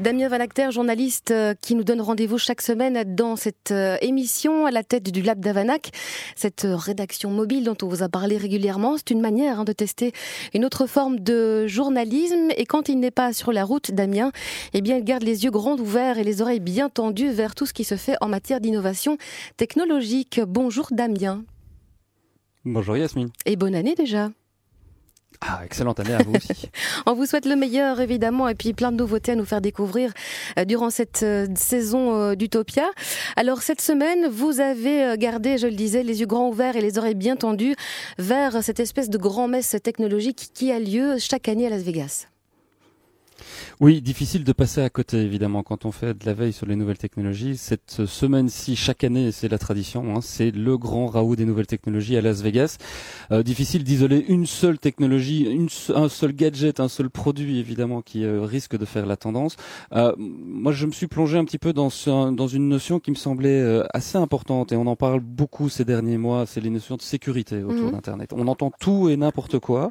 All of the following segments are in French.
Damien Valacter, journaliste euh, qui nous donne rendez-vous chaque semaine dans cette euh, émission à la tête du Lab d'Avanac. Cette euh, rédaction mobile dont on vous a parlé régulièrement, c'est une manière hein, de tester une autre forme de journalisme. Et quand il n'est pas sur la route, Damien, eh bien, il garde les yeux grands ouverts et les oreilles bien tendues vers tout ce qui se fait en matière d'innovation technologique. Bonjour Damien. Bonjour Yasmine. Et bonne année déjà. Ah, excellente année à vous aussi. On vous souhaite le meilleur, évidemment, et puis plein de nouveautés à nous faire découvrir euh, durant cette euh, saison euh, d'Utopia. Alors, cette semaine, vous avez gardé, je le disais, les yeux grands ouverts et les oreilles bien tendues vers cette espèce de grand-messe technologique qui a lieu chaque année à Las Vegas. Oui, difficile de passer à côté évidemment quand on fait de la veille sur les nouvelles technologies. Cette semaine-ci, chaque année, c'est la tradition, hein, c'est le grand raout des nouvelles technologies à Las Vegas. Euh, difficile d'isoler une seule technologie, une, un seul gadget, un seul produit évidemment qui euh, risque de faire la tendance. Euh, moi, je me suis plongé un petit peu dans, ce, dans une notion qui me semblait euh, assez importante et on en parle beaucoup ces derniers mois. C'est les notions de sécurité autour mhm. d'Internet. On entend tout et n'importe quoi.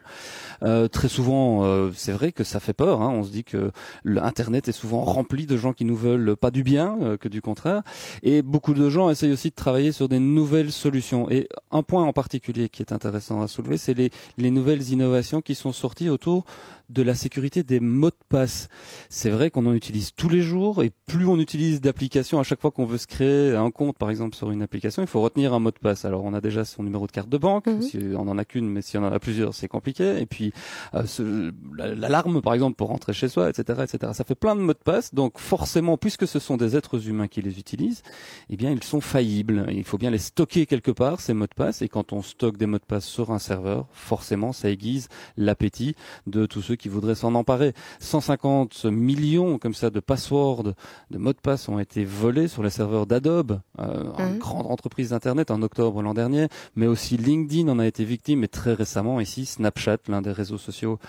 Euh, très souvent, c'est vrai que ça fait peur. Hein. On se dit que Internet est souvent rempli de gens qui nous veulent pas du bien, euh, que du contraire. Et beaucoup de gens essayent aussi de travailler sur des nouvelles solutions. Et un point en particulier qui est intéressant à soulever, c'est les, les nouvelles innovations qui sont sorties autour de la sécurité des mots de passe. C'est vrai qu'on en utilise tous les jours et plus on utilise d'applications à chaque fois qu'on veut se créer un compte, par exemple sur une application, il faut retenir un mot de passe. Alors on a déjà son numéro de carte de banque, mhm. si on en a qu'une, mais si on en a plusieurs, c'est compliqué. Et puis euh, l'alarme, par exemple, pour rentrer chez soi, etc., etc. Ça fait plein de mots de passe, donc forcément, puisque ce sont des êtres humains qui les utilisent, eh bien ils sont faillibles. Il faut bien les stocker quelque part ces mots de passe. Et quand on stocke des mots de passe sur un serveur, forcément, ça aiguise l'appétit de tous ceux qui voudraient s'en emparer. 150 millions comme ça de passwords, de mots de passe ont été volés sur les serveurs d'Adobe, euh, une mmh. grande entreprise d'internet en octobre l'an dernier, mais aussi LinkedIn en a été victime et très récemment ici Snapchat, l'un des réseaux sociaux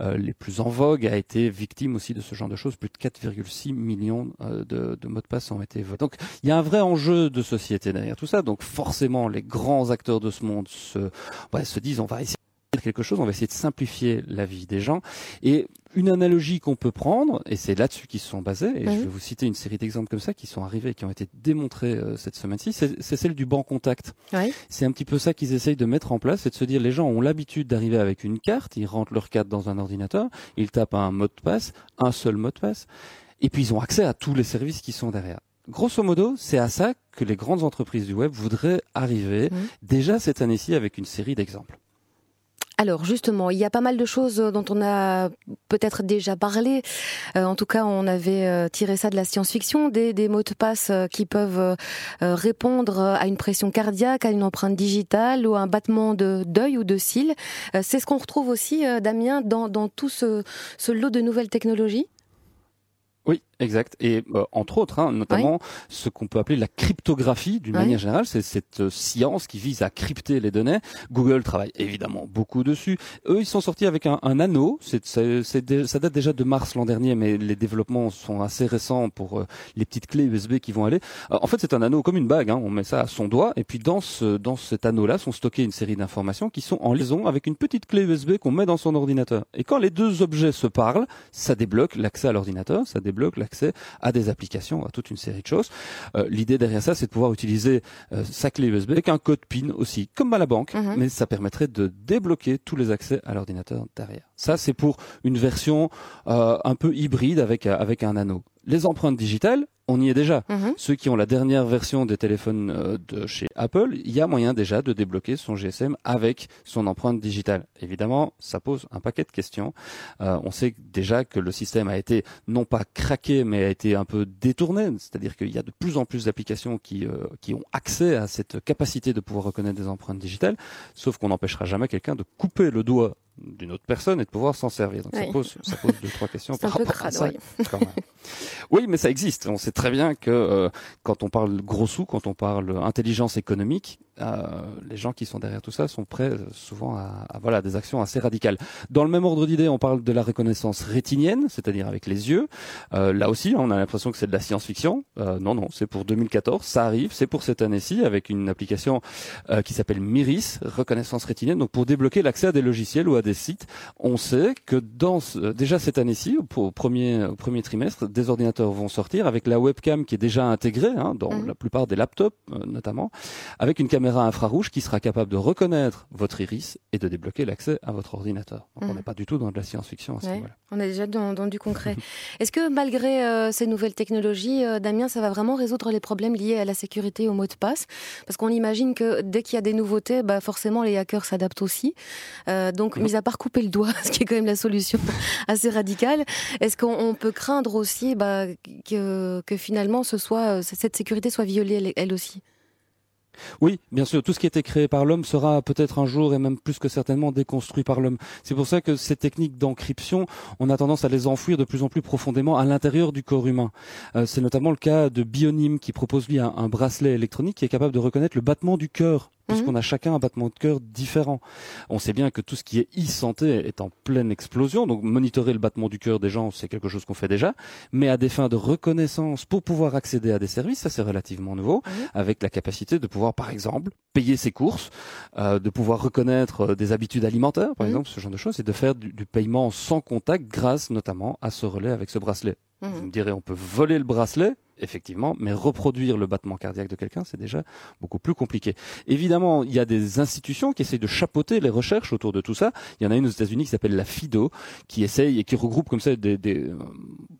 euh, les plus en vogue, a été victime aussi de ce genre de choses. Plus de 4,6 millions euh, de, de mots de passe ont été volés. Donc il y a un vrai enjeu de société derrière tout ça. Donc forcément les grands acteurs de ce monde se, ouais, se disent on va essayer quelque chose, on va essayer de simplifier la vie des gens. Et une analogie qu'on peut prendre, et c'est là-dessus qu'ils se sont basés, et je vais vous citer une série d'exemples comme ça qui sont arrivés, qui ont été démontrés euh, cette semaine-ci, c'est celle du banc contact. C'est un petit peu ça qu'ils essayent de mettre en place, c'est de se dire les gens ont l'habitude d'arriver avec une carte, ils rentrent leur carte dans un ordinateur, ils tapent un mot de passe, un seul mot de passe, et puis ils ont accès à tous les services qui sont derrière. Grosso modo, c'est à ça que les grandes entreprises du web voudraient arriver déjà cette année-ci avec une série d'exemples. Alors justement, il y a pas mal de choses dont on a peut-être déjà parlé. Euh, en tout cas, on avait euh, tiré ça de la science-fiction, des, mots de passe euh, qui peuvent répondre à une pression cardiaque, à une empreinte digitale ou à un battement de d'œil ou de cils. C'est ce qu'on retrouve aussi, Damien, dans, dans tout ce lot de nouvelles technologies? Oui, exact. Et euh, entre autres, hein, notamment ce qu'on peut appeler la cryptographie d'une manière générale, c'est cette euh, science qui vise à crypter les données. Google travaille évidemment beaucoup dessus. Eux, ils sont sortis avec un, un anneau. C'est, ça date déjà de mars l'an dernier, mais les développements sont assez récents pour euh, les petites clés USB qui vont aller. en fait, c'est un anneau comme une bague. Hein. On met ça à son doigt, et puis dans ce dans cet anneau-là sont stockées une série d'informations qui sont en liaison avec une petite clé USB qu'on met dans son ordinateur. Et quand les deux objets se parlent, ça débloque l'accès à l'ordinateur, ça débloque l'accès à des applications, à toute une série de choses. Euh, l'idée derrière ça, c'est de pouvoir utiliser euh, sa clé USB avec un code PIN aussi, comme à la banque, mhm. mais ça permettrait de débloquer tous les accès à l'ordinateur derrière. Ça, c'est pour une version euh, un peu hybride avec avec un anneau. Les empreintes digitales, on y est déjà. Mhm. Ceux qui ont la dernière version des téléphones euh, de chez Apple, il y a moyen déjà de débloquer son GSM avec son empreinte digitale. Évidemment, ça pose un paquet de questions. Euh, on sait déjà que le système a été non pas craqué, mais a été un peu détourné. C'est-à-dire qu'il y a de plus en plus d'applications qui, euh, qui ont accès à cette capacité de pouvoir reconnaître des empreintes digitales. Sauf qu'on n'empêchera jamais quelqu'un de couper le doigt d'une autre personne et de pouvoir s'en servir. Donc ça, pose, ça pose deux, trois questions par rapport à ça. Oui. mais ça existe. On sait très bien que euh, quand on parle gros sous, quand on parle intelligence économique, les gens qui sont derrière tout ça sont prêts souvent à, à, voilà des actions assez radicales. Dans le même ordre d'idée, on parle de la reconnaissance rétinienne, c'est-à-dire avec les yeux. là aussi, on a l'impression que c'est de la science-fiction. non, non, c'est pour 2014, ça arrive, c'est pour cette année-ci avec une application qui s'appelle Miris, reconnaissance rétinienne. Donc pour débloquer l'accès à des logiciels ou à des sites, on sait que dans déjà cette année-ci, au premier au premier trimestre, des ordinateurs vont sortir avec la webcam qui est déjà intégrée hein, dans mhm. la plupart des laptops euh, notamment, avec une caméra infrarouge qui sera capable de reconnaître votre iris et de débloquer l'accès à votre ordinateur. Donc on mhm. n'est pas du tout dans de la science-fiction niveau-là. On est déjà dans, du concret. Est-ce que malgré euh, ces nouvelles technologies, euh, Damien, ça va vraiment résoudre les problèmes liés à la sécurité et au mot de passe? Parce qu'on imagine que dès qu'il y a des nouveautés, bah forcément les hackers s'adaptent aussi. donc, mis à part couper le doigt, ce qui est quand même la solution assez radicale, est-ce qu'on peut craindre aussi bah, que, que finalement ce soit, cette sécurité soit violée elle aussi? Oui, bien sûr, tout ce qui a été créé par l'homme sera peut-être un jour et même plus que certainement déconstruit par l'homme. C'est pour ça que ces techniques d'encryption, on a tendance à les enfouir de plus en plus profondément à l'intérieur du corps humain. Euh, c'est notamment le cas de Bionim qui propose lui un, bracelet électronique qui est capable de reconnaître le battement du cœur puisqu'on mhm. a chacun un battement de cœur différent. On sait bien que tout ce qui est e-santé est en pleine explosion, donc monitorer le battement du cœur des gens, c'est quelque chose qu'on fait déjà, mais à des fins de reconnaissance pour pouvoir accéder à des services, ça c'est relativement nouveau, mhm. avec la capacité de pouvoir, par exemple, payer ses courses, euh, de pouvoir reconnaître euh, des habitudes alimentaires, par mhm. exemple, ce genre de choses, et de faire du, du paiement sans contact grâce notamment à ce relais avec ce bracelet. Vous me direz, on peut voler le bracelet, effectivement, mais reproduire le battement cardiaque de quelqu'un, c'est déjà beaucoup plus compliqué. Évidemment, il y a des institutions qui essayent de chapeauter les recherches autour de tout ça. Il y en a une aux États-Unis qui s'appelle la FIDO, qui essaye et qui regroupe comme ça des, des,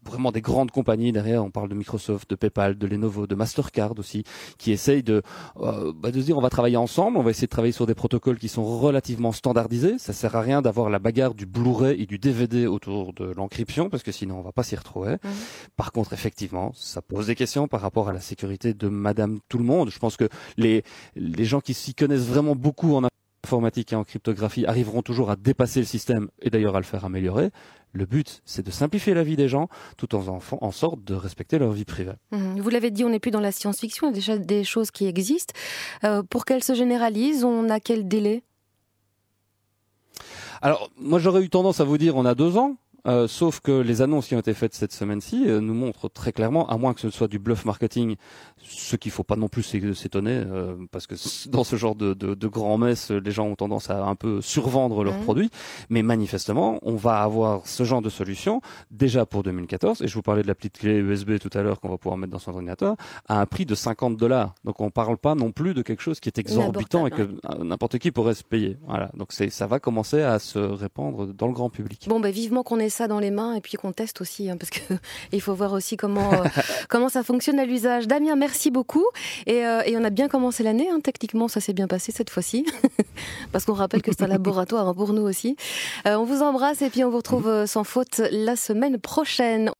vraiment des grandes compagnies derrière. On parle de Microsoft, de PayPal, de Lenovo, de Mastercard aussi, qui essayent de, euh, bah de se dire on va travailler ensemble, on va essayer de travailler sur des protocoles qui sont relativement standardisés. Ça sert à rien d'avoir la bagarre du Blu-ray et du DVD autour de l'encryption parce que sinon on va pas s'y retrouver. Mmh. Par contre, effectivement, ça pose des questions par rapport à la sécurité de Madame Tout le Monde. Je pense que les, les gens qui s'y connaissent vraiment beaucoup en informatique et en cryptographie arriveront toujours à dépasser le système et d'ailleurs à le faire améliorer. Le but, c'est de simplifier la vie des gens tout en, en, sorte de respecter leur vie privée. Mmh. Vous l'avez dit, on n'est plus dans la science-fiction, il y a déjà des choses qui existent. Euh, pour qu'elles se généralisent, on a quel délai? Alors, moi j'aurais eu tendance à vous dire on a deux ans, euh, sauf que les annonces qui ont été faites cette semaine-ci euh, nous montrent très clairement, à moins que ce soit du bluff marketing, ce qu'il faut pas non plus s'étonner, euh, parce que dans ce genre de, de, de grands messes, les gens ont tendance à un peu survendre leurs mmh. produits. Mais manifestement, on va avoir ce genre de solution déjà pour 2014. Et je vous parlais de la petite clé USB tout à l'heure qu'on va pouvoir mettre dans son ordinateur à un prix de 50 dollars. Donc on parle pas non plus de quelque chose qui est exorbitant et que n'importe qui pourrait se payer. Voilà. Donc c'est ça va commencer à se répandre dans le grand public. Bon, ben vivement qu'on ait ça dans les mains et puis qu'on teste aussi, hein, parce que il faut voir aussi comment euh, comment ça fonctionne à l'usage. Damien, merci beaucoup. Et, euh, et on a bien commencé l'année. Hein, techniquement, ça s'est bien passé cette fois-ci, parce qu'on rappelle que c'est un laboratoire hein, pour nous aussi. Euh, on vous embrasse et puis on vous retrouve sans faute la semaine prochaine.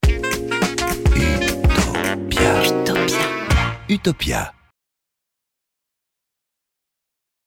Utopia. Utopia. Utopia.